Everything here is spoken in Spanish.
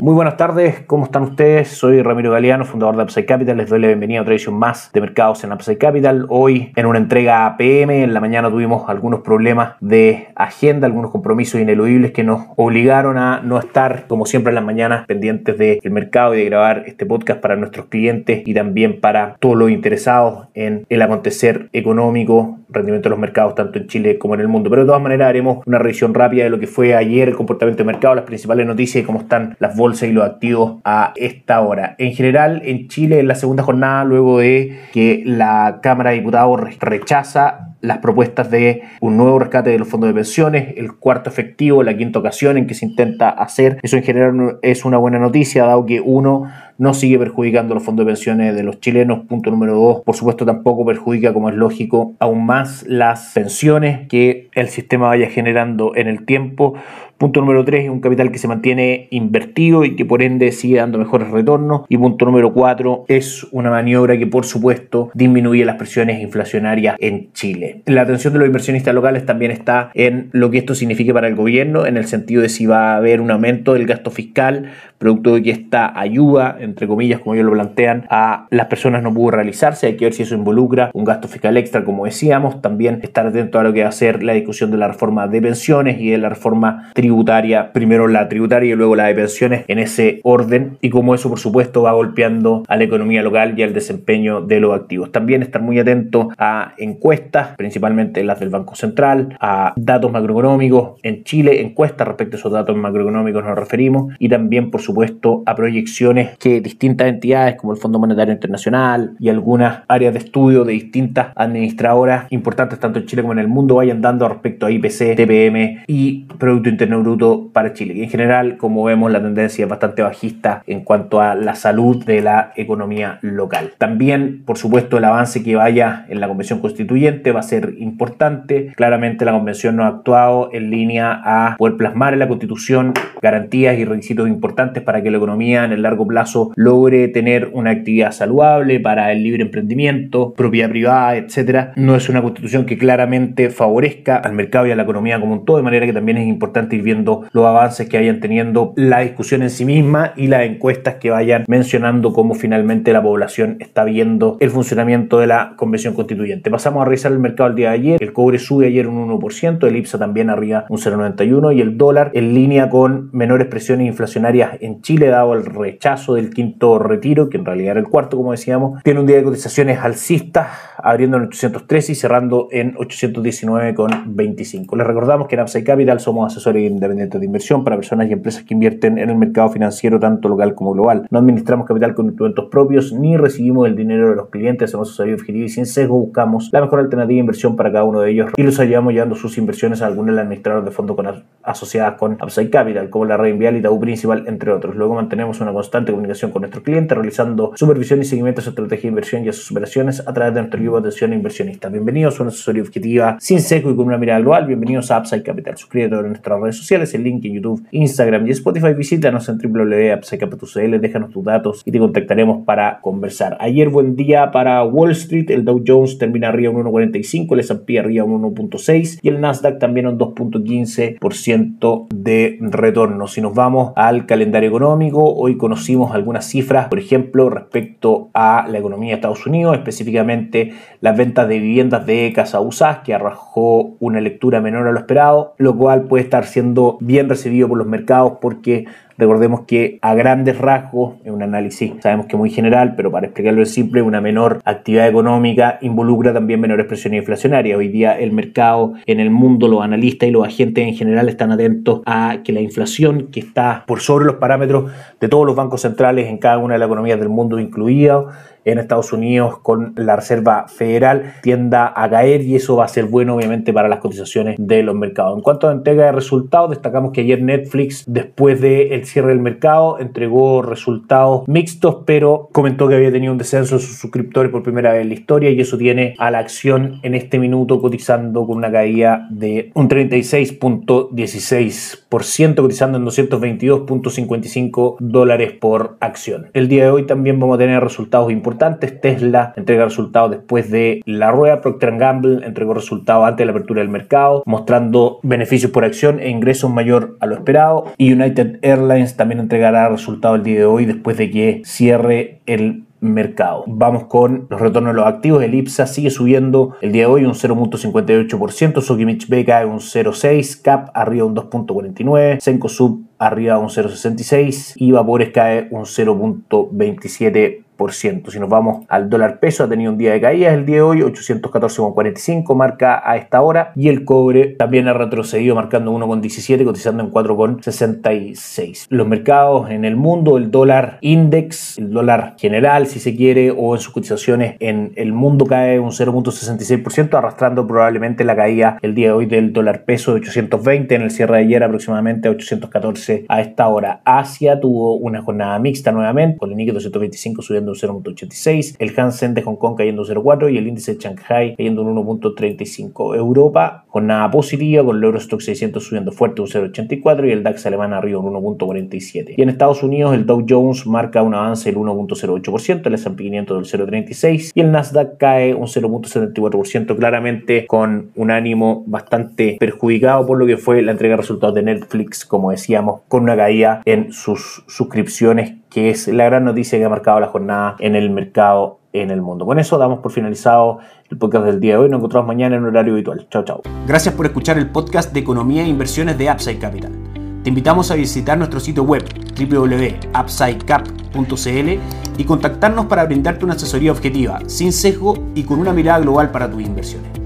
Muy buenas tardes, ¿cómo están ustedes? Soy Ramiro Galeano, fundador de Upside Capital. Les doy la bienvenida a otra edición más de mercados en Upside Capital. Hoy en una entrega APM, en la mañana tuvimos algunos problemas de agenda, algunos compromisos ineludibles que nos obligaron a no estar, como siempre en las mañanas, pendientes del mercado y de grabar este podcast para nuestros clientes y también para todos los interesados en el acontecer económico, rendimiento de los mercados tanto en Chile como en el mundo. Pero de todas maneras haremos una revisión rápida de lo que fue ayer el comportamiento de mercado, las principales noticias y cómo están las bolsas y los activos a esta hora. En general, en Chile, en la segunda jornada, luego de que la Cámara de Diputados rechaza las propuestas de un nuevo rescate de los fondos de pensiones, el cuarto efectivo, la quinta ocasión en que se intenta hacer. Eso en general es una buena noticia, dado que uno no sigue perjudicando los fondos de pensiones de los chilenos. Punto número dos, por supuesto tampoco perjudica, como es lógico, aún más las pensiones que el sistema vaya generando en el tiempo. Punto número 3 es un capital que se mantiene invertido y que por ende sigue dando mejores retornos. Y punto número 4 es una maniobra que por supuesto disminuye las presiones inflacionarias en Chile. La atención de los inversionistas locales también está en lo que esto signifique para el gobierno, en el sentido de si va a haber un aumento del gasto fiscal, producto de que esta ayuda, entre comillas, como ellos lo plantean, a las personas no pudo realizarse. Hay que ver si eso involucra un gasto fiscal extra, como decíamos. También estar atento a lo que va a ser la discusión de la reforma de pensiones y de la reforma tributaria, primero la tributaria y luego la de pensiones en ese orden y cómo eso por supuesto va golpeando a la economía local y al desempeño de los activos. También estar muy atento a encuestas, principalmente las del Banco Central, a datos macroeconómicos en Chile, encuestas respecto a esos datos macroeconómicos nos referimos y también por supuesto a proyecciones que distintas entidades como el Fondo Monetario Internacional y algunas áreas de estudio de distintas administradoras importantes tanto en Chile como en el mundo vayan dando respecto a IPC, TPM y Producto Interno bruto para Chile. En general, como vemos, la tendencia es bastante bajista en cuanto a la salud de la economía local. También, por supuesto, el avance que vaya en la Convención Constituyente va ser importante. Claramente la Convención no ha actuado en línea a poder plasmar en la Constitución garantías y requisitos importantes para que la economía en el largo plazo logre tener una actividad saludable para el libre emprendimiento, propiedad privada, etcétera. No es una constitución que claramente favorezca al mercado y a la economía como un todo, de manera que también es importante ir viendo los avances que vayan teniendo la discusión en sí misma y las encuestas que vayan mencionando cómo finalmente la población está viendo el funcionamiento de la convención constituyente. Pasamos a revisar el mercado el día de ayer. El cobre sube ayer un 1%, el IPSA también arriba un 0,91 y el dólar en línea con menores presiones inflacionarias en Chile dado el rechazo del quinto retiro, que en realidad era el cuarto como decíamos, tiene un día de cotizaciones alcistas abriendo en 813 y cerrando en 819,25. Les recordamos que en Upside Capital somos asesores independientes de inversión para personas y empresas que invierten en el mercado financiero tanto local como global. No administramos capital con instrumentos propios ni recibimos el dinero de los clientes, hacemos asesoría objetivo y sin sesgo buscamos la mejor alternativa inversión para cada uno de ellos y los ayudamos llevando sus inversiones a algunos administradores de fondos con, asociadas con Upside Capital, como la Red Vial y Tau Principal, entre otros. Luego mantenemos una constante comunicación con nuestros clientes, realizando supervisión y seguimiento a su estrategia de inversión y a sus operaciones a través de nuestro equipo de atención a inversionistas. Bienvenidos a una asesoría objetiva sin sesgo y con una mirada global. Bienvenidos a Upside Capital. Suscríbete a nuestras redes sociales, el link en YouTube, Instagram y Spotify. Visítanos en www.upsidecapital.cl, déjanos tus datos y te contactaremos para conversar. Ayer buen día para Wall Street, el Dow Jones termina arriba un 1.45, el S&P arriba un 1.6 y el Nasdaq también un 2.15% de retorno. Si nos vamos al calendario económico, hoy conocimos algunas cifras, por ejemplo, respecto a la economía de Estados Unidos, específicamente las ventas de viviendas de casa usadas, que arrojó una lectura menor a lo esperado, lo cual puede estar siendo bien recibido por los mercados porque Recordemos que a grandes rasgos, en un análisis sabemos que muy general, pero para explicarlo en simple, una menor actividad económica involucra también menores presiones inflacionarias. Hoy día el mercado en el mundo, los analistas y los agentes en general están atentos a que la inflación que está por sobre los parámetros de todos los bancos centrales en cada una de las economías del mundo incluida en Estados Unidos con la Reserva Federal tienda a caer y eso va a ser bueno obviamente para las cotizaciones de los mercados. En cuanto a entrega de resultados, destacamos que ayer Netflix, después del cierre del mercado, entregó resultados mixtos, pero comentó que había tenido un descenso de sus suscriptores por primera vez en la historia y eso tiene a la acción en este minuto cotizando con una caída de un 36.16%, cotizando en 222.55 dólares por acción. El día de hoy también vamos a tener resultados importantes. Tesla entrega resultados después de la rueda. Procter Gamble entregó resultados antes de la apertura del mercado, mostrando beneficios por acción e ingresos mayor a lo esperado. Y United Airlines también entregará resultados el día de hoy después de que cierre el mercado. Vamos con los retornos de los activos. El IPSA sigue subiendo el día de hoy un 0.58%, Sokimich B cae un 0.6%, CAP arriba un 2.49%, Sencosub arriba un 0.66% y Vapores cae un 0.27%. Si nos vamos al dólar peso, ha tenido un día de caída el día de hoy, 814,45 marca a esta hora. Y el cobre también ha retrocedido marcando 1,17, cotizando en 4,66. Los mercados en el mundo, el dólar index, el dólar general, si se quiere, o en sus cotizaciones en el mundo cae un 0,66%, arrastrando probablemente la caída el día de hoy del dólar peso de 820 en el cierre de ayer aproximadamente 814 a esta hora. Asia tuvo una jornada mixta nuevamente, con el Nikkei 225 subiendo un 0.86, el Hansen de Hong Kong cayendo un 0.4 y el índice de Shanghai cayendo un 1.35. Europa con nada positiva, con el Eurostock 600 subiendo fuerte un 0.84 y el DAX alemán arriba un 1.47. Y en Estados Unidos el Dow Jones marca un avance del 1.08%, el S&P 500 del 0.36 y el Nasdaq cae un 0.74%, claramente con un ánimo bastante perjudicado por lo que fue la entrega de resultados de Netflix, como decíamos, con una caída en sus suscripciones que es la gran noticia que ha marcado la jornada en el mercado en el mundo. Con eso damos por finalizado el podcast del día de hoy. Nos encontramos mañana en horario habitual. Chao, chao. Gracias por escuchar el podcast de Economía e Inversiones de Upside Capital. Te invitamos a visitar nuestro sitio web www.upsidecap.cl y contactarnos para brindarte una asesoría objetiva, sin sesgo y con una mirada global para tus inversiones.